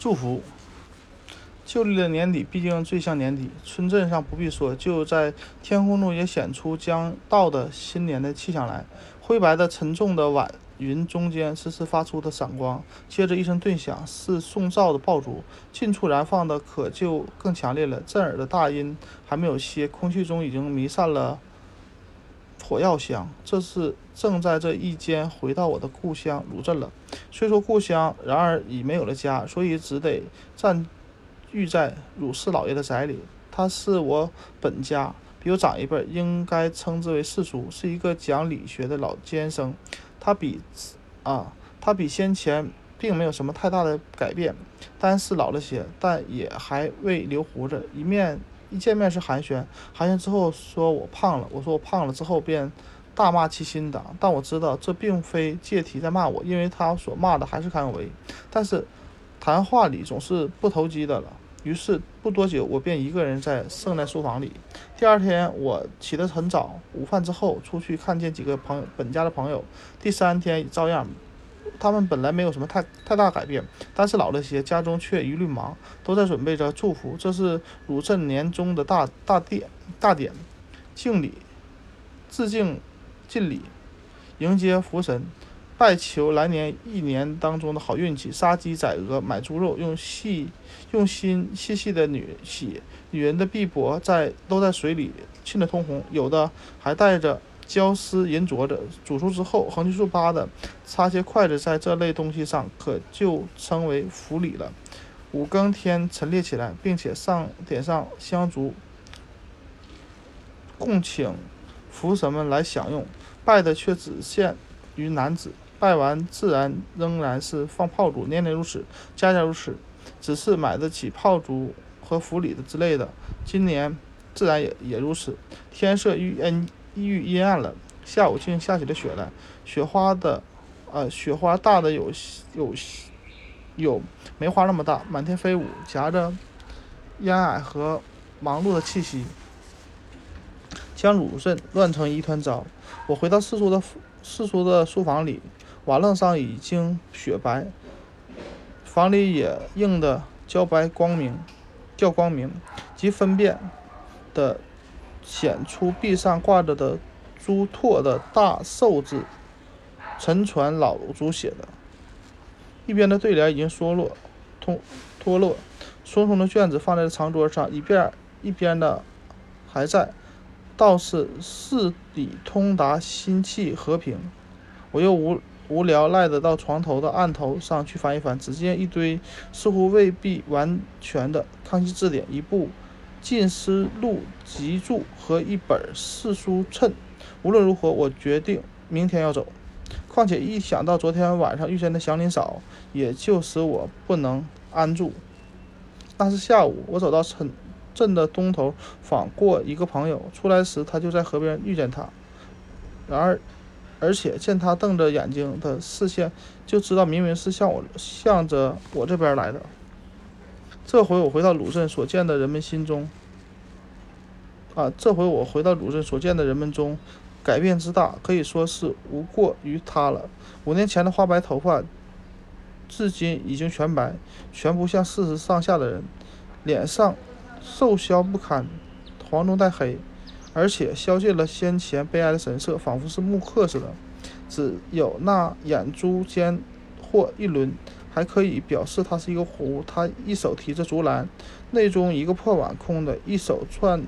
祝福。旧历的年底，毕竟最像年底。村镇上不必说，就在天空中也显出将到的新年的气象来。灰白的沉重的晚云中间，时时发出的闪光。接着一声顿响，是送灶的爆竹，近处燃放的可就更强烈了。震耳的大音还没有歇，空气中已经弥散了火药香。这是正在这一间回到我的故乡鲁镇了。虽说故乡，然而已没有了家，所以只得暂。寓在鲁氏老爷的宅里，他是我本家，比我长一辈，应该称之为世叔，是一个讲理学的老监生。他比啊，他比先前并没有什么太大的改变，但是老了些，但也还未留胡子。一面一见面是寒暄，寒暄之后说我胖了，我说我胖了之后便大骂其心党。但我知道这并非借题在骂我，因为他所骂的还是康有为。但是谈话里总是不投机的了。于是不多久，我便一个人在圣诞书房里。第二天，我起得很早，午饭之后出去看见几个朋友，本家的朋友。第三天照样，他们本来没有什么太太大改变，但是老了些，家中却一律忙，都在准备着祝福。这是鲁镇年终的大大典，大典，敬礼，致敬，敬礼，迎接福神。拜求来年一年当中的好运气，杀鸡宰鹅，买猪肉，用细用心细细的女洗女人的臂膊，在都在水里浸得通红，有的还带着胶丝银镯子。煮熟之后，横七竖八的插些筷子在这类东西上，可就称为福礼了。五更天陈列起来，并且上点上香烛，供请福神们来享用。拜的却只限于男子。拜完自然仍然是放炮竹，年年如此，家家如此，只是买得起炮竹和福礼的之类的。今年自然也也如此。天色愈阴抑郁阴暗了，下午竟下起了雪来，雪花的，呃，雪花大的有有有梅花那么大，满天飞舞，夹着烟霭和忙碌的气息，将鲁镇乱成一团糟。我回到四叔的四叔的书房里。瓦楞上已经雪白，房里也映得焦白光明，较光明，即分辨的显出壁上挂着的朱拓的大寿字，沉船老朱写的。一边的对联已经脱落，脱脱落，松松的卷子放在了长桌上，一边一边的还在，倒是事理通达，心气和平。我又无。无聊赖的到床头的案头上去翻一翻，只见一堆似乎未必完全的《康熙字典》，一部《进思录集注》和一本《四书谶》。无论如何，我决定明天要走。况且一想到昨天晚上遇见的祥林嫂，也就使我不能安住。那是下午，我走到城镇的东头访过一个朋友，出来时他就在河边遇见他。然而。而且见他瞪着眼睛的视线，就知道明明是向我向着我这边来的。这回我回到鲁镇所见的人们心中，啊，这回我回到鲁镇所见的人们中，改变之大，可以说是无过于他了。五年前的花白头发，至今已经全白，全不像四十上下的人，脸上瘦削不堪，黄中带黑。而且消尽了先前悲哀的神色，仿佛是木刻似的。只有那眼珠间或一轮，还可以表示它是一个壶。他一手提着竹篮，内中一个破碗空的，一手攥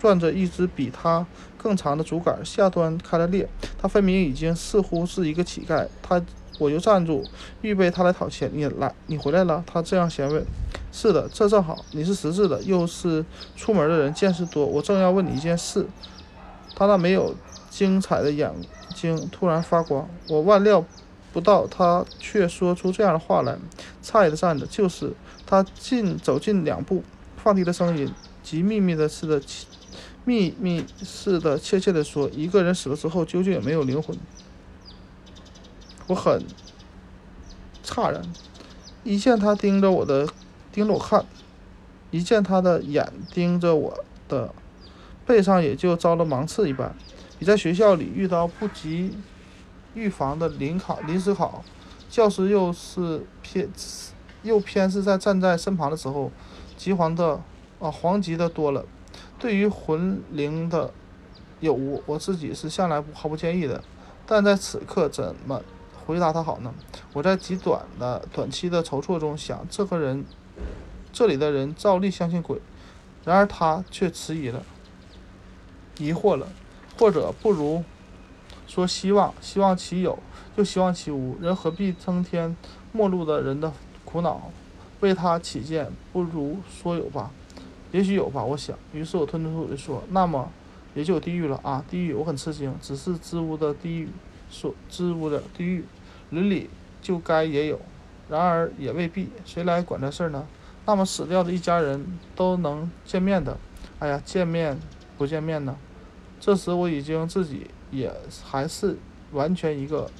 攥着一支比他更长的竹竿，下端开了裂。他分明已经似乎是一个乞丐。他，我就站住，预备他来讨钱。你来，你回来了？他这样先问。是的，这正好。你是识字的，又是出门的人，见识多。我正要问你一件事。他那没有精彩的眼睛突然发光，我万料不到他却说出这样的话来。诧异的站着，就是他近走近两步，放低了声音，极秘密的似的，秘密似的怯怯地说：“一个人死了之后，究竟有没有灵魂？”我很诧然，一见他盯着我的。盯着我看，一见他的眼盯着我的背上，也就遭了芒刺一般，比在学校里遇到不及预防的临考临时考，教师又是偏又偏是在站在身旁的时候，急黄的啊，黄急的多了。对于魂灵的有无，我自己是向来毫不介意的，但在此刻怎么回答他好呢？我在极短的短期的筹措中想，这个人，这里的人照例相信鬼，然而他却迟疑了，疑惑了，或者不如说希望，希望其有，又希望其无，人何必增添陌路的人的苦恼？为他起见，不如说有吧。也许有吧，我想。于是我吞吞吐吐地说：“那么，也就有地狱了啊！地狱，我很吃惊。只是支吾的地狱，所支吾的地狱，伦理就该也有。然而也未必，谁来管这事儿呢？那么死掉的一家人都能见面的？哎呀，见面不见面呢？这时我已经自己也还是完全一个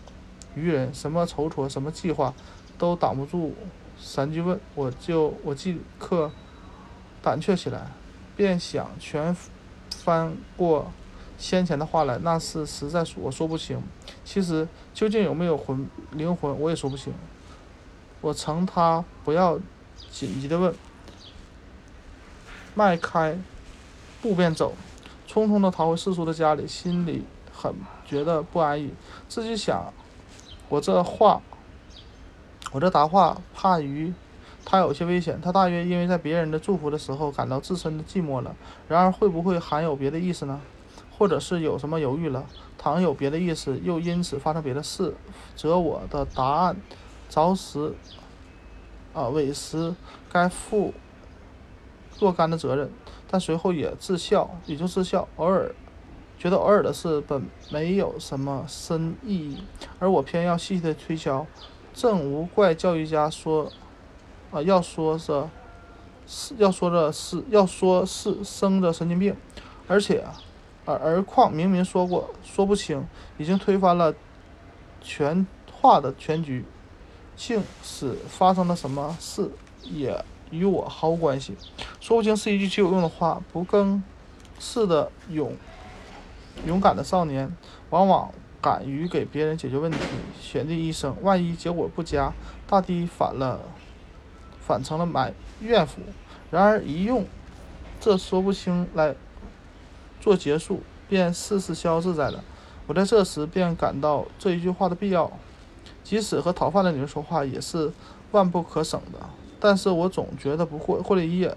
愚人，什么筹措，什么计划，都挡不住三句问。我就我即刻。”胆怯起来，便想全翻过先前的话来，那是实在我说不清。其实究竟有没有魂灵魂，我也说不清。我承他不要紧急的问，迈开步便走，匆匆的逃回四叔的家里，心里很觉得不安逸。自己想，我这话，我这答话怕于。他有些危险，他大约因为在别人的祝福的时候感到自身的寂寞了。然而会不会含有别的意思呢？或者是有什么犹豫了？倘有别的意思，又因此发生别的事，则我的答案着实啊委实该负若干的责任。但随后也自笑，也就自笑，偶尔觉得偶尔的事本没有什么深意义，而我偏要细细的推敲。正无怪教育家说。啊，要说是，是要说的是，要说是生着神经病，而且，而而况明明说过说不清，已经推翻了全话的全局，竟使发生了什么事也与我毫无关系。说不清是一句极有用的话，不更是的勇勇敢的少年，往往敢于给别人解决问题，选定一生。万一结果不佳，大抵反了。反成了埋怨妇，然而一用这说不清来做结束，便事事消自在了。我在这时便感到这一句话的必要，即使和讨饭的女人说话也是万不可省的。但是我总觉得不过过了一夜，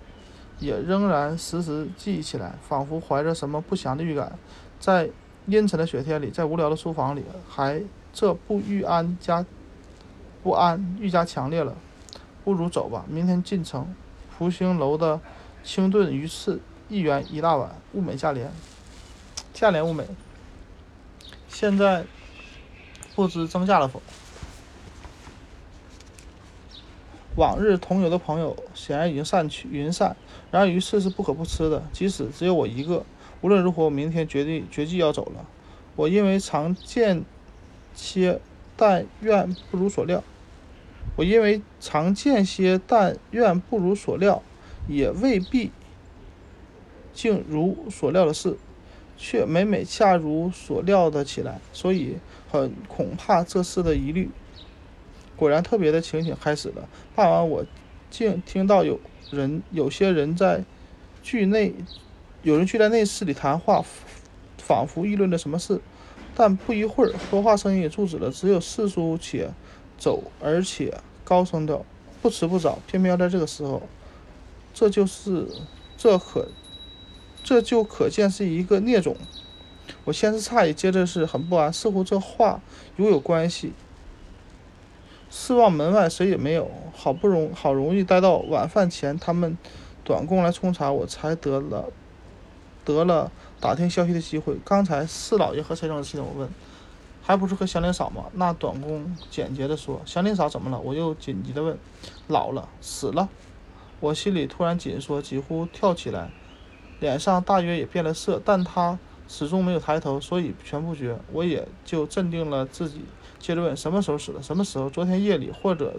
也仍然时时记忆起来，仿佛怀着什么不祥的预感，在阴沉的雪天里，在无聊的书房里，还这不欲安加不安愈加强烈了。不如走吧，明天进城。福星楼的清炖鱼翅一元一大碗，物美价廉，价廉物美。现在不知增价了否？往日同游的朋友显然已经散去，云散。然而鱼翅是不可不吃的，即使只有我一个。无论如何，我明天决定决计要走了。我因为常见些，但愿不如所料。我因为常见些，但愿不如所料，也未必竟如所料的事，却每每恰如所料的起来，所以很恐怕这事的疑虑。果然，特别的情景开始了。傍晚，我竟听到有人、有些人在剧内，有人聚在内室里谈话，仿佛议论着什么事。但不一会儿，说话声音也住止了，只有四叔且。走，而且高声的，不迟不早，偏偏要在这个时候，这就是这可，这就可见是一个孽种。我先是诧异，接着是很不安，似乎这话如有关系。四望门外谁也没有，好不容好容易待到晚饭前，他们短工来冲茶，我才得了得了打听消息的机会。刚才四老爷和谁生气呢？我问。还不是和祥林嫂吗？那短工简洁地说：“祥林嫂怎么了？”我又紧急地问：“老了，死了。”我心里突然紧缩，几乎跳起来，脸上大约也变了色，但他始终没有抬头，所以全不觉。我也就镇定了自己，接着问：“什么时候死的？什么时候？昨天夜里，或者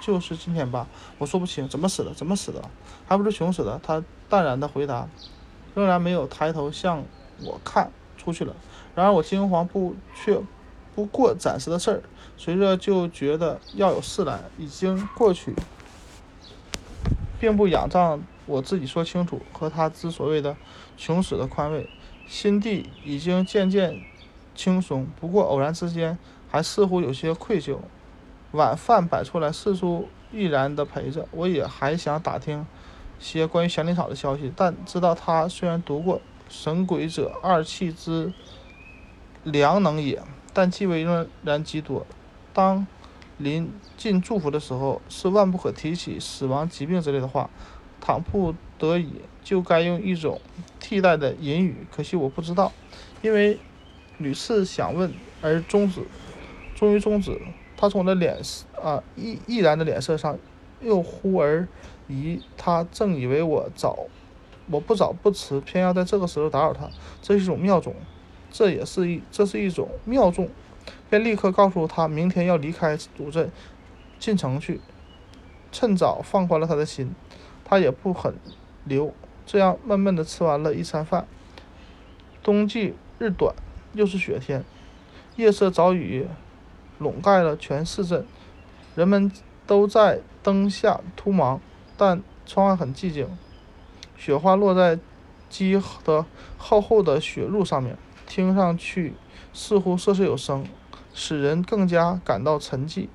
就是今天吧？”我说不清，怎么死的？怎么死的？还不是穷死的。他淡然地回答，仍然没有抬头向我看出去了。然而我惊惶不却。不过暂时的事儿，随着就觉得要有事来，已经过去。并不仰仗我自己说清楚和他之所谓的穷死的宽慰，心地已经渐渐轻松。不过偶然之间，还似乎有些愧疚。晚饭摆出来，四叔毅然的陪着。我也还想打听些关于祥林嫂的消息，但知道他虽然读过《神鬼者二气之良能也》，但忌讳仍然极多。当临近祝福的时候，是万不可提起死亡、疾病之类的话。倘不得已，就该用一种替代的隐语。可惜我不知道，因为屡次想问而终止，终于终止。他从我的脸色啊毅毅然的脸色上又忽而移。他正以为我早，我不早不迟，偏要在这个时候打扰他，这是一种妙种。这也是一，这是一种妙种。便立刻告诉他，明天要离开主镇，进城去，趁早放宽了他的心。他也不很留，这样闷闷的吃完了一餐饭。冬季日短，又是雪天，夜色早已笼盖了全市镇，人们都在灯下突忙，但窗外很寂静。雪花落在积的厚厚的雪褥上面，听上去似乎瑟瑟有声。使人更加感到沉寂。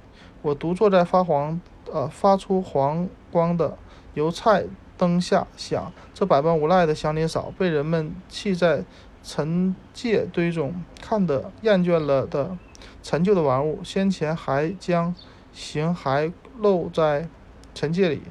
我独坐在发黄、呃发出黄光的油菜灯下，想：这百般无赖的祥林嫂，被人们弃在陈界堆中，看得厌倦了的陈旧的玩物，先前还将形骸露在陈界里。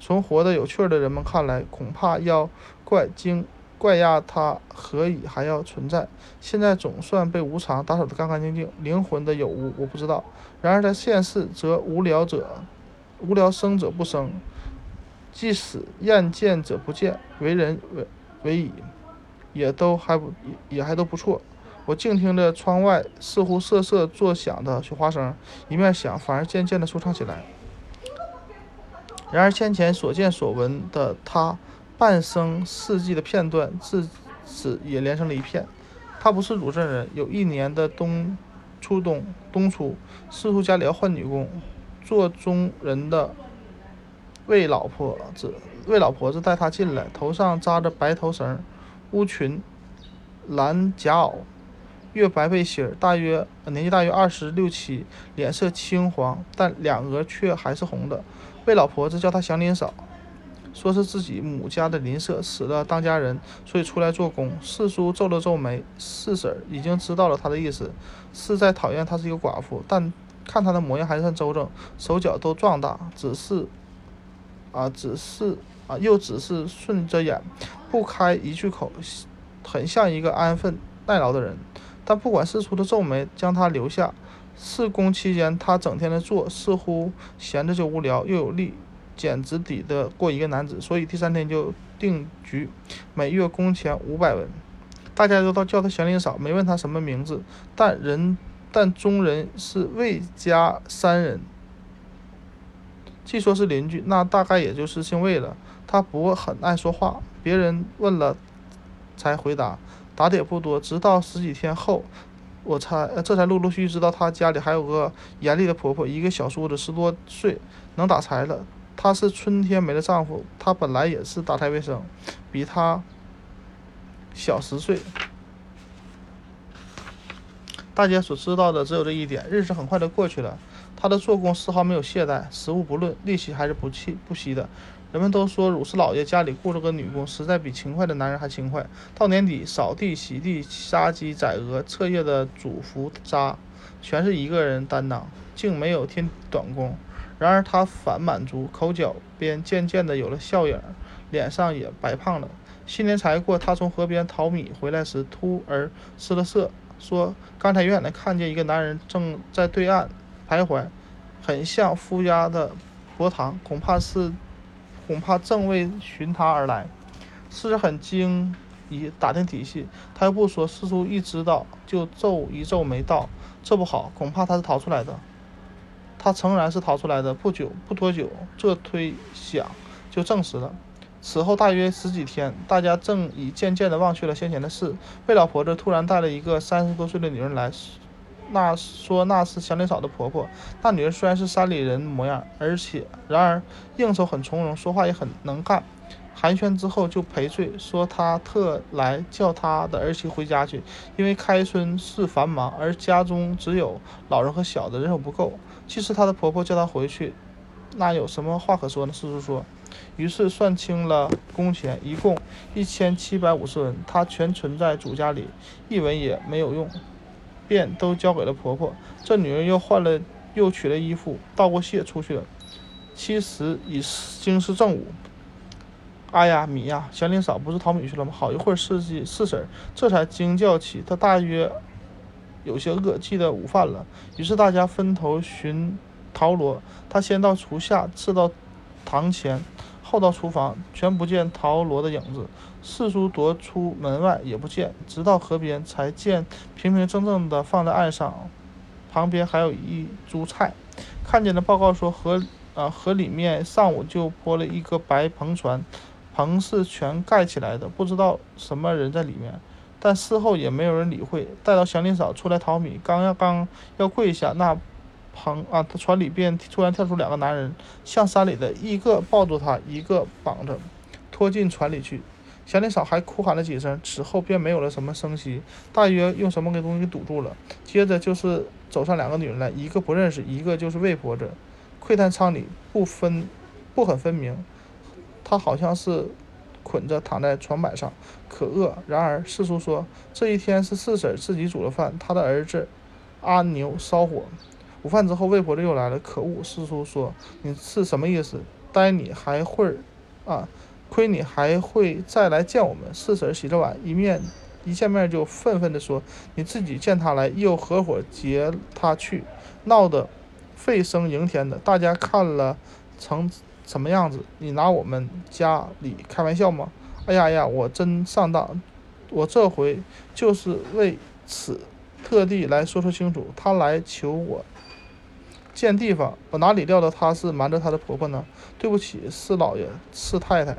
从活得有趣的人们看来，恐怕要怪惊。怪压他何以还要存在？现在总算被无常打扫得干干净净，灵魂的有无我不知道。然而在现世，则无聊者无聊生者不生，即使厌见者不见，为人为为矣，也都还不也也还都不错。我静听着窗外似乎瑟瑟作响的雪花声，一面想，反而渐渐地舒畅起来。然而先前所见所闻的他。半生四季的片段，自此也连成了一片。他不是鲁镇人，有一年的冬初冬冬初，师叔家里要换女工，做中人的魏老婆子，魏老婆子带他进来，头上扎着白头绳，乌裙，蓝夹袄，月白背心大约年纪大约二十六七，脸色青黄，但两额却还是红的。魏老婆子叫他祥林嫂。说是自己母家的邻舍死了当家人，所以出来做工。四叔皱了皱眉，四婶已经知道了他的意思，是在讨厌他是一个寡妇。但看他的模样还算周正，手脚都壮大，只是，啊，只是啊，又只是顺着眼，不开一句口，很像一个安分耐劳的人。但不管四叔的皱眉将他留下，试工期间他整天的做，似乎闲着就无聊，又有力。简直抵得过一个男子，所以第三天就定局，每月工钱五百文。大家都叫他祥林嫂，没问他什么名字，但人但中人是魏家三人，既说是邻居，那大概也就是姓魏了。他不很爱说话，别人问了才回答，答的也不多。直到十几天后，我才这才陆陆续续知道他家里还有个严厉的婆婆，一个小叔子十多岁，能打柴了。她是春天没了丈夫，她本来也是打柴为生，比她小十岁。大家所知道的只有这一点。日子很快的过去了，她的做工丝毫没有懈怠，食物不论，力气还是不弃不息的。人们都说鲁氏老爷家里雇了个女工，实在比勤快的男人还勤快。到年底，扫地、洗地、杀鸡、宰鹅、彻夜的煮 fru 渣，全是一个人担当，竟没有添短工。然而他反满足，口角边渐渐的有了笑影，脸上也白胖了。新年才过，他从河边淘米回来时，突而失了色，说：“刚才远远的看见一个男人正在对岸徘徊，很像夫家的伯堂，恐怕是，恐怕正为寻他而来。”是很惊疑，打听底细，他又不说。师叔一知道，就皱一皱眉道：“这不好，恐怕他是逃出来的。”他诚然是逃出来的。不久，不多久，这推想就证实了。此后大约十几天，大家正已渐渐地忘却了先前的事。魏老婆子突然带了一个三十多岁的女人来，那说那是祥林嫂的婆婆。那女人虽然是山里人模样，而且然而应酬很从容，说话也很能干。寒暄之后就赔罪，说他特来叫他的儿媳回家去，因为开春事繁忙，而家中只有老人和小的，人手不够。其实他的婆婆叫他回去，那有什么话可说呢？四叔说。于是算清了工钱，一共一千七百五十文，他全存在主家里，一文也没有用，便都交给了婆婆。这女人又换了，又取了衣服，道过谢出去了。其实已经是正午。哎呀，米呀，祥林嫂不是淘米去了吗？好一会儿，四季四婶这才惊叫起，她大约有些饿，记得午饭了。于是大家分头寻陶罗，她先到厨下，次到堂前。后到厨房，全不见陶罗的影子。四叔踱出门外，也不见。直到河边，才见平平正正的放在岸上，旁边还有一株菜。看见的报告说，河啊河里面上午就泊了一个白篷船，篷是全盖起来的，不知道什么人在里面。但事后也没有人理会。待到祥林嫂出来淘米，刚要刚要跪下，那。棚啊，他船里边突然跳出两个男人，向山里的一个抱住他，一个绑着，拖进船里去。祥林嫂还哭喊了几声，此后便没有了什么声息，大约用什么给东西堵住了。接着就是走上两个女人来，一个不认识，一个就是魏婆子，窥探舱里不分不很分明。她好像是捆着躺在床板上，可饿。然而四叔说，这一天是四婶自己煮了饭，他的儿子阿牛烧火。午饭之后，魏婆子又来了。可恶，四叔说：“你是什么意思？待你还会啊？亏你还会再来见我们。”四婶洗着碗，一面一见面就愤愤地说：“你自己见他来，又合伙劫他去，闹得沸声盈天的，大家看了成什么样子？你拿我们家里开玩笑吗？哎呀呀，我真上当！我这回就是为此特地来说说清楚。他来求我。”见地方，我哪里料到他是瞒着他的婆婆呢？对不起，四老爷，四太太，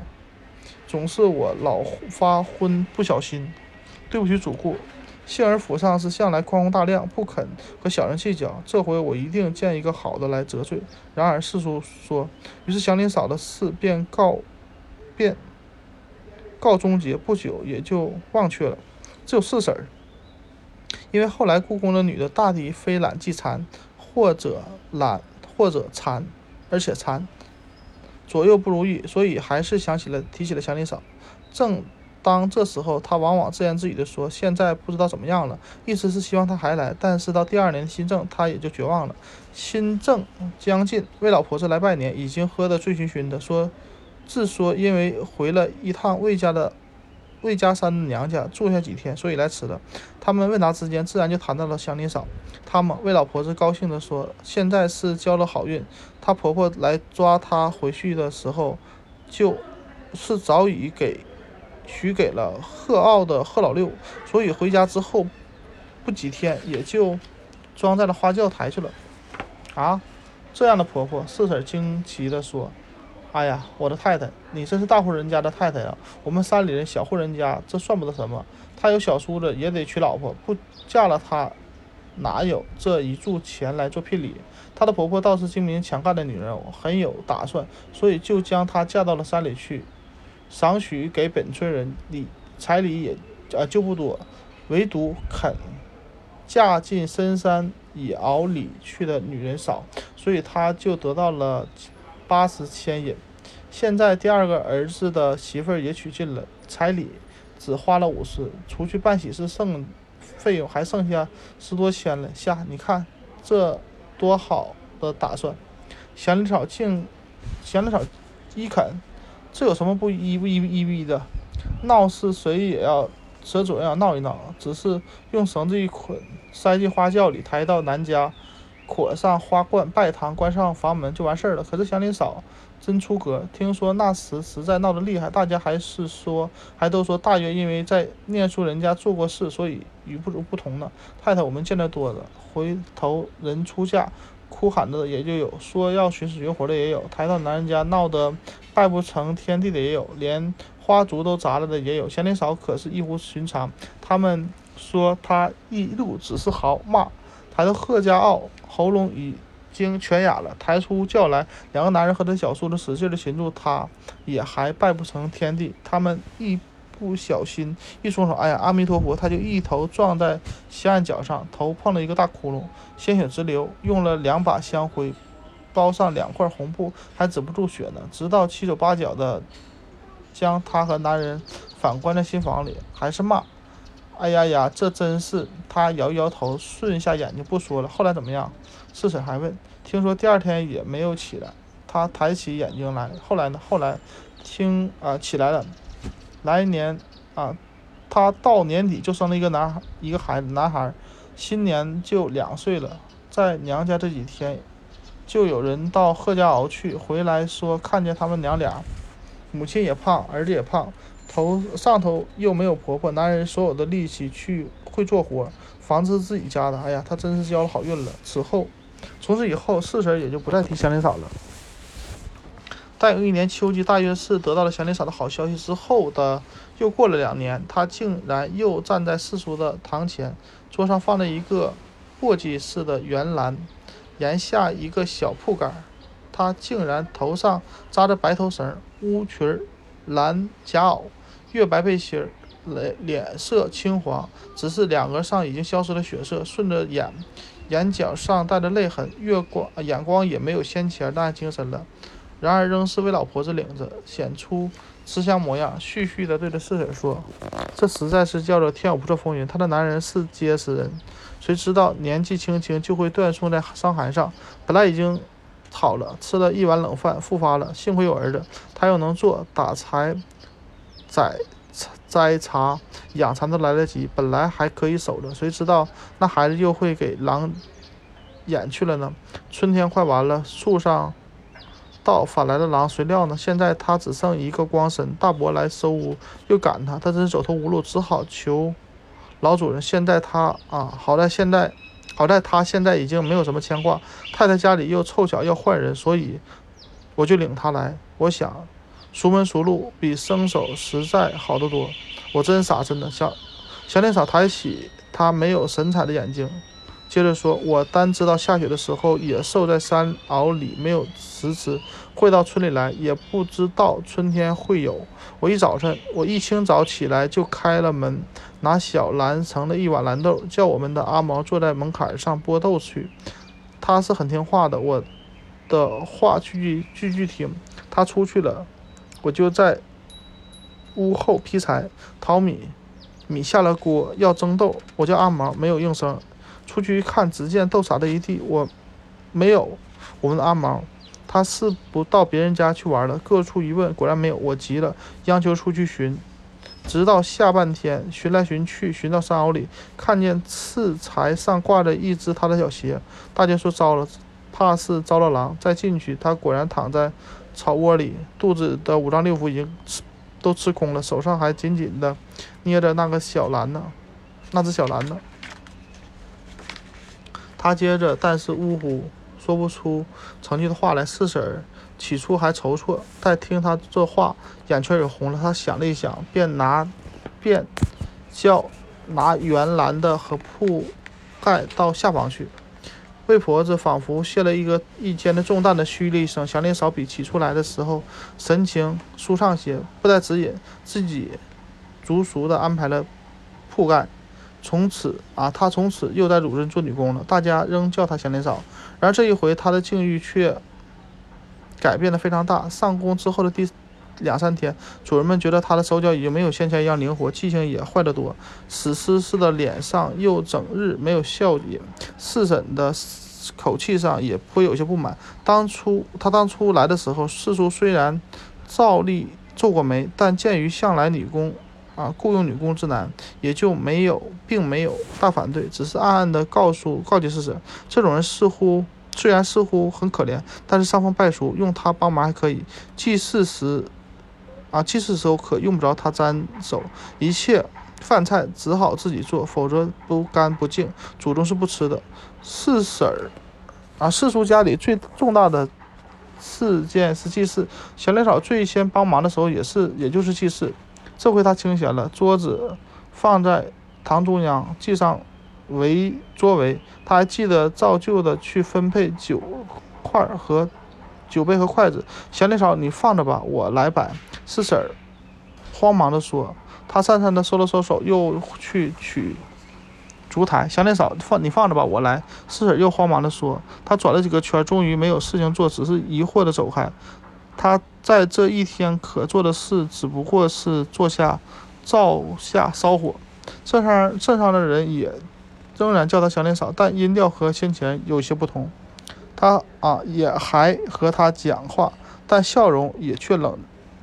总是我老发昏，不小心。对不起，主顾。幸而府上是向来宽宏大量，不肯和小人计较。这回我一定见一个好的来折罪。然而四叔说，于是祥林嫂的事便告，便告终结。不久也就忘却了。只有四婶，因为后来故宫的女的大抵非懒即残。或者懒，或者馋，而且馋，左右不如意，所以还是想起了提起了祥林嫂。正当这时候，他往往自言自语地说：“现在不知道怎么样了。”意思是希望他还来。但是到第二年新政，他也就绝望了。新政将近，魏老婆子来拜年，已经喝得醉醺醺的，说自说因为回了一趟魏家的。魏家山的娘家住下几天，所以来迟了。他们问答之间，自然就谈到了祥林嫂。他们魏老婆子高兴地说：“现在是交了好运。她婆婆来抓她回去的时候，就是早已给许给了贺傲的贺老六，所以回家之后不几天，也就装在了花轿抬去了。”啊，这样的婆婆，四婶惊奇地说。哎呀，我的太太，你这是大户人家的太太啊！我们山里人小户人家，这算不得什么。他有小叔子，也得娶老婆，不嫁了他，哪有这一柱钱来做聘礼？他的婆婆倒是精明强干的女人，很有打算，所以就将她嫁到了山里去。赏许给本村人礼彩礼也，呃，就不多，唯独肯嫁进深山以熬里去的女人少，所以他就得到了。八十千银，现在第二个儿子的媳妇儿也娶进了，彩礼只花了五十，除去办喜事剩费用还剩下十多千了。下，你看这多好的打算！祥林嫂竟，祥林嫂一肯，这有什么不依不依不依不的？闹事谁也要，蛇主要闹一闹，只是用绳子一捆，塞进花轿里，抬到南家。裹上花冠，拜堂，关上房门，就完事儿了。可是祥林嫂真出格，听说那时实在闹得厉害，大家还是说，还都说大约因为在念书人家做过事，所以与不如不同呢。太太，我们见得多了，回头人出嫁，哭喊的也就有，说要寻死寻活的也有，抬到男人家闹得拜不成天地的也有，连花烛都砸了的也有。祥林嫂可是异乎寻常，他们说她一路只是嚎骂。抬到贺家坳，喉咙已经全哑了，抬出轿来，两个男人和他小叔子使劲的擒住他，也还拜不成天地。他们一不小心一松手，哎呀，阿弥陀佛，他就一头撞在西岸角上，头碰了一个大窟窿，鲜血直流，用了两把香灰。包上两块红布，还止不住血呢。直到七手八脚的将他和男人反关在新房里，还是骂：“哎呀呀，这真是……”他摇摇头，顺下眼睛，不说了。后来怎么样？四婶还问。听说第二天也没有起来。他抬起眼睛来。后来呢？后来听啊，起来了。来年啊，他到年底就生了一个男孩，一个孩子，男孩，新年就两岁了。在娘家这几天。就有人到贺家熬去，回来说看见他们娘俩，母亲也胖，儿子也胖，头上头又没有婆婆，男人所有的力气去会做活，房子自己家的。哎呀，他真是交了好运了。此后，从此以后，四婶也就不再提祥林嫂了。但有一年秋季，大约是得到了祥林嫂的好消息之后的，又过了两年，他竟然又站在四叔的堂前，桌上放着一个簸箕似的圆篮。檐下一个小铺盖，他竟然头上扎着白头绳，乌裙蓝夹袄，月白背心儿脸脸色青黄，只是两额上已经消失了血色，顺着眼，眼角上带着泪痕，月光眼光也没有先前那样精神了，然而仍是为老婆子领着，显出慈祥模样，絮絮地对着四婶说：“这实在是叫做天有不测风云，他的男人是结实人。”谁知道年纪轻轻就会断送在伤寒上？本来已经好了，吃了一碗冷饭，复发了。幸亏有儿子，他又能做，打柴、宰摘茶、养蚕都来得及。本来还可以守着，谁知道那孩子又会给狼撵去了呢？春天快完了，树上倒反来了狼，谁料呢？现在他只剩一个光身，大伯来收屋，又赶他，他真是走投无路，只好求。老主人，现在他啊，好在现在，好在他现在已经没有什么牵挂。太太家里又凑巧要换人，所以我就领他来。我想，熟门熟路比生手实在好得多。我真傻，真的。小小脸嫂抬起他没有神采的眼睛，接着说：“我单知道下雪的时候野兽在山坳里没有食吃，会到村里来，也不知道春天会有。我一早晨，我一清早起来就开了门。”拿小篮盛了一碗蓝豆，叫我们的阿毛坐在门槛上剥豆去。他是很听话的，我的话句句句句听。他出去了，我就在屋后劈柴淘米。米下了锅，要蒸豆，我叫阿毛，没有应声。出去一看，只见豆撒的一地。我没有，我们的阿毛，他是不到别人家去玩了。各处一问，果然没有。我急了，央求出去寻。直到下半天，寻来寻去，寻到山坳里，看见刺柴上挂着一只他的小鞋。大家说糟了，怕是遭了狼。再进去，他果然躺在草窝里，肚子的五脏六腑已经吃都吃空了，手上还紧紧的捏着那个小篮呢，那只小篮呢。他接着，但是呜呼，说不出成句的话来。四婶儿。起初还踌躇，但听他这话，眼圈也红了。他想了一想，便拿，便叫拿圆篮的和铺盖到下房去。魏婆子仿佛卸了一个一肩的重担的嘘了一声。祥林嫂比起初来的时候神情舒畅些，不再指引，自己足熟的安排了铺盖。从此啊，她从此又在主人做女工了。大家仍叫她祥林嫂。然而这一回，她的境遇却。改变的非常大。上工之后的第两三天，主人们觉得他的手脚已经没有先前一样灵活，记性也坏得多，死尸似的脸上又整日没有笑意。四婶的口气上也颇有些不满。当初他当初来的时候，四叔虽然照例皱过眉，但鉴于向来女工啊雇佣女工之难，也就没有并没有大反对，只是暗暗的告诉告诫四婶，这种人似乎。虽然似乎很可怜，但是伤风败俗，用他帮忙还可以。祭祀时，啊，祭祀时候可用不着他沾手。一切饭菜只好自己做，否则不干不净。祖宗是不吃的。四婶儿，啊，四叔家里最重大的事件是祭祀。祥林嫂最先帮忙的时候也是，也就是祭祀。这回他清闲了，桌子放在堂中央，祭上。围桌围。他还记得照旧的去分配酒块和酒杯和筷子。祥林嫂，你放着吧，我来摆。四婶慌忙的说。他讪讪的收了收手，又去取烛台。祥林嫂，放你放着吧，我来。四婶又慌忙的说。他转了几个圈，终于没有事情做，只是疑惑的走开。他在这一天可做的事，只不过是坐下灶下烧火。镇上镇上的人也仍然叫他祥林嫂，但音调和先前有些不同。他啊，也还和他讲话，但笑容也却冷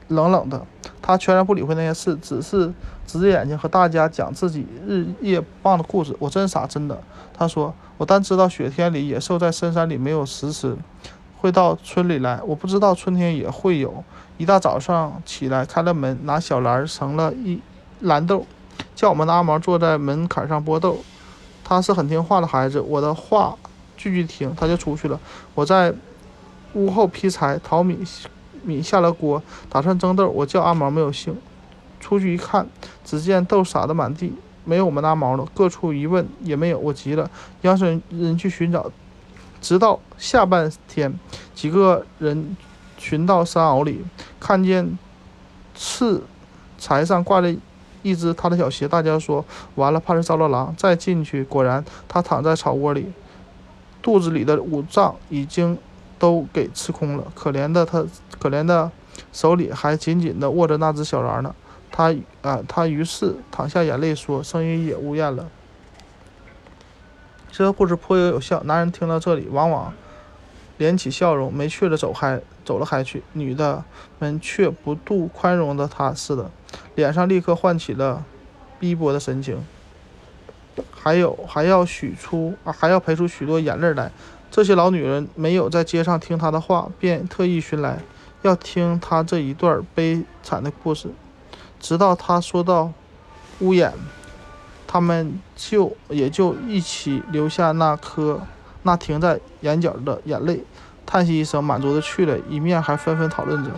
冷冷的。他全然不理会那些事，只是直着眼睛和大家讲自己日夜不忘的故事。我真傻，真的。他说：“我单知道雪天里野兽在深山里没有食吃，会到村里来。我不知道春天也会有。一大早上起来，开了门，拿小篮盛了一篮豆，叫我们的阿毛坐在门槛上剥豆。他是很听话的孩子，我的话句句听，他就出去了。我在屋后劈柴淘米。”米下了锅，打算蒸豆。我叫阿毛没有姓。出去一看，只见豆撒得满地，没有我们阿毛了。各处一问也没有，我急了，央人人去寻找。直到下半天，几个人寻到山坳里，看见刺柴上挂着一只他的小鞋，大家说完了，怕是遭了狼。再进去，果然他躺在草窝里，肚子里的五脏已经。都给吃空了，可怜的他，可怜的手里还紧紧地握着那只小篮呢。他啊，他于是淌下眼泪说，声音也呜咽了。这个故事颇有有效，男人听到这里，往往敛起笑容，没趣的走开，走了开去。女的们却不度宽容的他似的，脸上立刻唤起了逼迫的神情，还有还要许出啊，还要赔出许多眼泪来。这些老女人没有在街上听他的话，便特意寻来，要听他这一段悲惨的故事。直到他说到屋檐，他们就也就一起留下那颗那停在眼角的眼泪，叹息一声，满足的去了，一面还纷纷讨论着。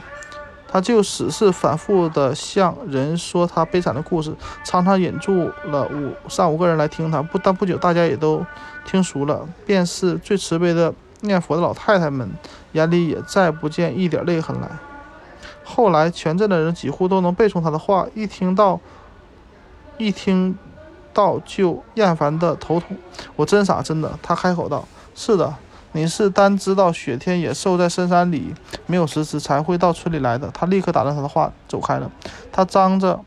他就只是反复的向人说他悲惨的故事，常常引住了五三五个人来听他。不但不久，大家也都听熟了，便是最慈悲的念佛的老太太们眼里也再不见一点泪痕来。后来，全镇的人几乎都能背诵他的话，一听到一听到就厌烦的头痛。我真傻，真的。他开口道：“是的。”你是单知道雪天野兽在深山里没有食吃，才会到村里来的。他立刻打断他的话，走开了。他张着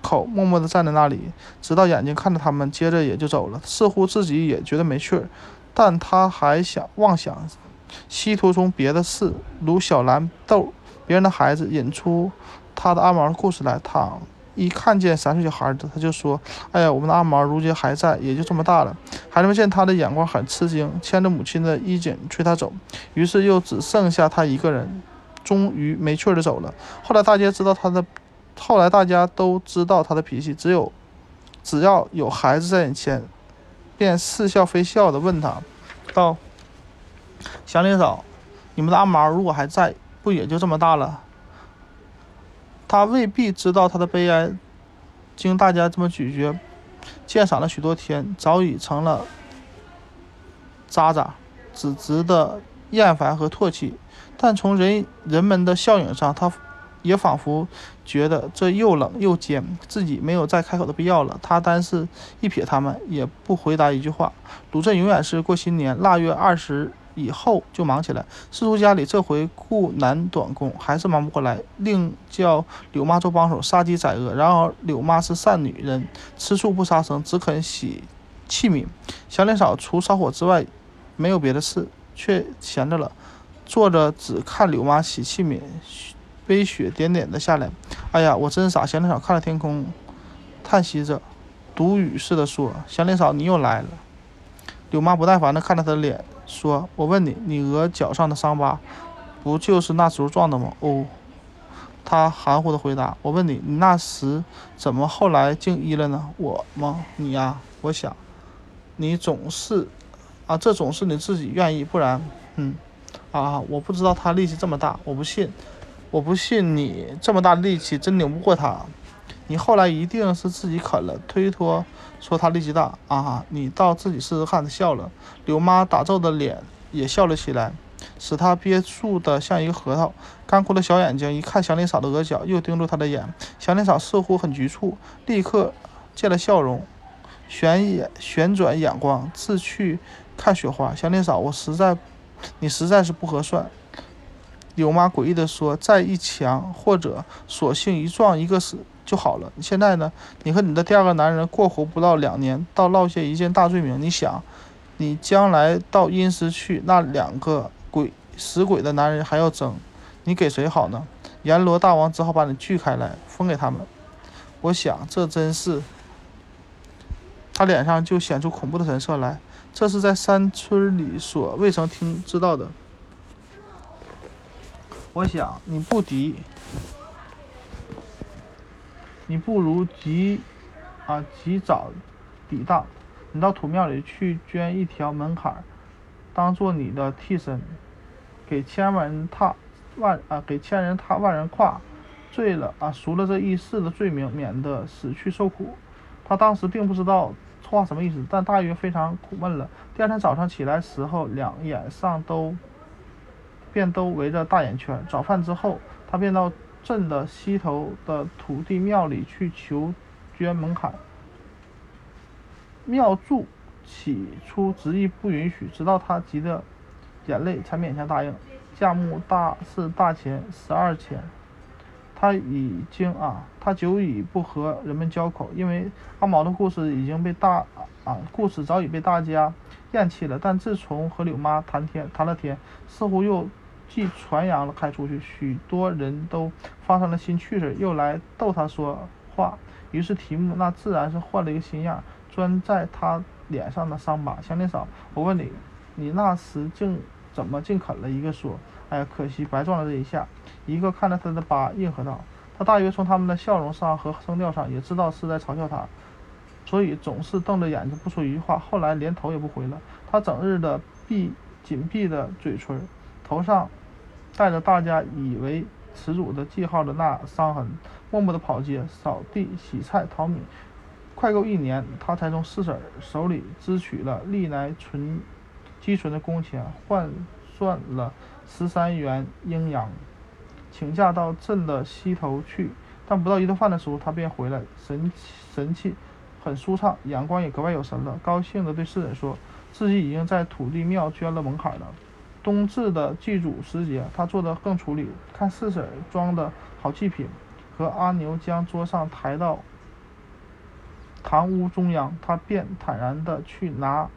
口，默默地站在那里，直到眼睛看着他们，接着也就走了。似乎自己也觉得没趣儿，但他还想妄想，稀图从别的事，如小蓝豆、别人的孩子，引出他的阿毛的故事来。他。一看见三岁小孩子，他就说：“哎呀，我们的阿毛如今还在，也就这么大了。”孩子们见他的眼光很吃惊，牵着母亲的衣襟催他走。于是又只剩下他一个人，终于没趣的走了。后来大家知道他的，后来大家都知道他的脾气，只有只要有孩子在眼前，便似笑非笑的问他道：“祥林嫂，你们的阿毛如果还在，不也就这么大了？”他未必知道他的悲哀，经大家这么咀嚼、鉴赏了许多天，早已成了渣渣，只值得厌烦和唾弃。但从人人们的笑影上，他也仿佛觉得这又冷又尖，自己没有再开口的必要了。他单是一瞥他们，也不回答一句话。鲁镇永远是过新年腊月二十。以后就忙起来，四叔家里这回顾男短工还是忙不过来，另叫柳妈做帮手杀鸡宰鹅。然而柳妈是善女人，吃醋不杀生，只肯洗器皿。祥林嫂除烧火之外没有别的事，却闲着了，坐着只看柳妈洗器皿。微雪点点的下来，哎呀，我真傻！祥林嫂看着天空，叹息着，毒语似的说：“祥林嫂，你又来了。”柳妈不耐烦地看着他的脸。说：“我问你，你额角上的伤疤，不就是那时候撞的吗？”哦，他含糊的回答：“我问你，你那时怎么后来竟医了呢？我吗？你呀？我想，你总是，啊，这总是你自己愿意，不然，嗯，啊，我不知道他力气这么大，我不信，我不信你这么大力气真拧不过他。你后来一定是自己啃了。推脱说他力气大啊，你倒自己试试看。他笑了，柳妈打皱的脸也笑了起来，使他憋住的像一个核桃。干枯的小眼睛一看祥林嫂的额角，又盯住他的眼。祥林嫂似乎很局促，立刻见了笑容，旋眼旋转眼光，自去看雪花。祥林嫂，我实在，你实在是不合算。柳妈诡异地说：“再一强，或者索性一撞一个死就好了。现在呢？你和你的第二个男人过活不到两年，倒落下一件大罪名。你想，你将来到阴司去，那两个鬼死鬼的男人还要争，你给谁好呢？阎罗大王只好把你锯开来，分给他们。我想，这真是……他脸上就显出恐怖的神色来。这是在山村里所未曾听知道的。”我想你不敌，你不如及啊及早抵挡。你到土庙里去捐一条门槛，当做你的替身，给千万人踏万啊给千人踏万人跨，醉了啊赎了这一世的罪名，免得死去受苦。他当时并不知道话什么意思，但大约非常苦闷了。第二天早上起来时候，两眼上都。便都围着大眼圈。早饭之后，他便到镇的西头的土地庙里去求捐门槛。庙祝起初执意不允许，直到他急得眼泪，才勉强答应。价目大是大钱，十二钱。他已经啊，他久已不和人们交口，因为阿毛的故事已经被大啊，故事早已被大家厌弃了。但自从和柳妈谈天谈了天，似乎又。既传扬了开出去，许多人都发生了新趣事，又来逗他说话。于是题目那自然是换了一个新样，钻在他脸上的伤疤。祥林嫂，我问你，你那时竟怎么竟啃了一个说？哎呀，可惜白撞了这一下。一个看着他的疤，应和道：“他大约从他们的笑容上和声调上，也知道是在嘲笑他，所以总是瞪着眼睛不说一句话。后来连头也不回了。他整日的闭紧闭的嘴唇，头上。”带着大家以为耻辱的记号的那伤痕，默默地跑街、扫地、洗菜、淘米，快够一年，他才从四婶手里支取了历来存积存的工钱，换算了十三元阴阳，请假到镇的西头去。但不到一顿饭的时候，他便回来，神神气很舒畅，眼光也格外有神了，高兴地对四婶说，自己已经在土地庙捐了门槛了。冬至的祭祖时节，他做的更处理。看四婶装的好祭品，和阿牛将桌上抬到堂屋中央，他便坦然地去拿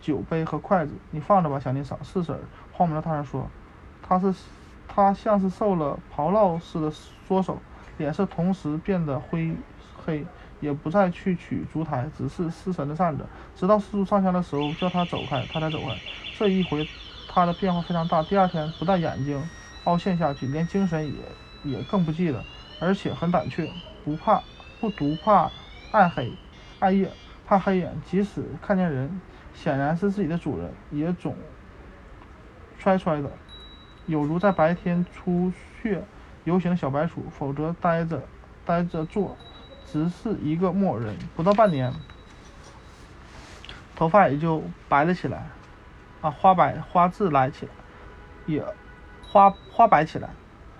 酒杯和筷子。你放着吧，祥林嫂。四婶慌忙大声说：“他是，他像是受了炮烙似的缩手，脸色同时变得灰黑，也不再去取烛台，只是失神的站着，直到四柱上香的时候叫他走开，他才走开。”这一回，他的变化非常大。第二天，不但眼睛凹陷下去，连精神也也更不济了，而且很胆怯，不怕不独怕暗黑、暗夜，怕黑眼。即使看见人，显然是自己的主人，也总揣揣的，有如在白天出穴游行的小白鼠。否则，呆着呆着坐，只是一个木偶人。不到半年，头发也就白了起来。啊，花白花自来起来，也花花白起来，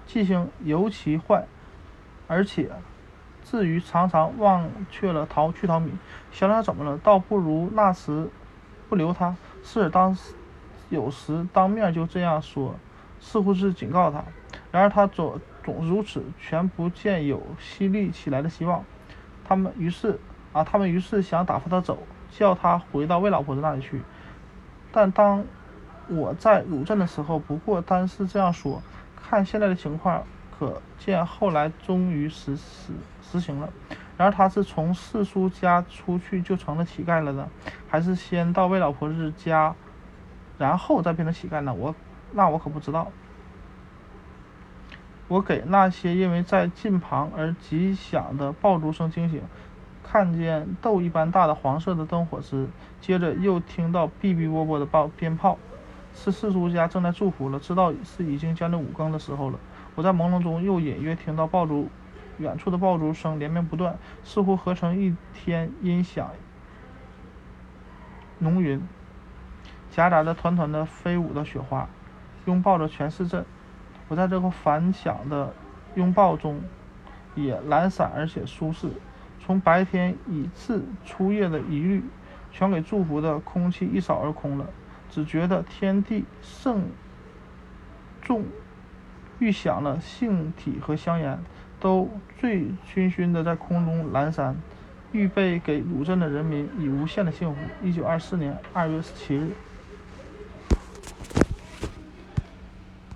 记性尤其坏，而且至于常常忘却了淘去淘米。想想怎么了？倒不如那时不留他。是当时有时当面就这样说，似乎是警告他。然而他总总如此，全不见有犀利起来的希望。他们于是啊，他们于是想打发他走，叫他回到魏老婆子那里去。但当我在鲁镇的时候，不过单是这样说。看现在的情况，可见后来终于实实实行了。然而他是从四叔家出去就成了乞丐了呢，还是先到魏老婆子家，然后再变成乞丐呢？我那我可不知道。我给那些因为在近旁而极响的爆竹声惊醒。看见豆一般大的黄色的灯火时，接着又听到哔哔啵啵的爆鞭炮，是四叔家正在祝福了。知道是已经将近五更的时候了。我在朦胧中又隐约听到爆竹远处的爆竹声连绵不断，似乎合成一天音响浓云，夹杂着团团的飞舞的雪花，拥抱着全市镇。我在这个反响的拥抱中，也懒散而且舒适。从白天以至初夜的疑虑，全给祝福的空气一扫而空了。只觉得天地圣众预想了性体和香烟，都醉醺醺的在空中阑珊，预备给鲁镇的人民以无限的幸福。一九二四年二月十七日。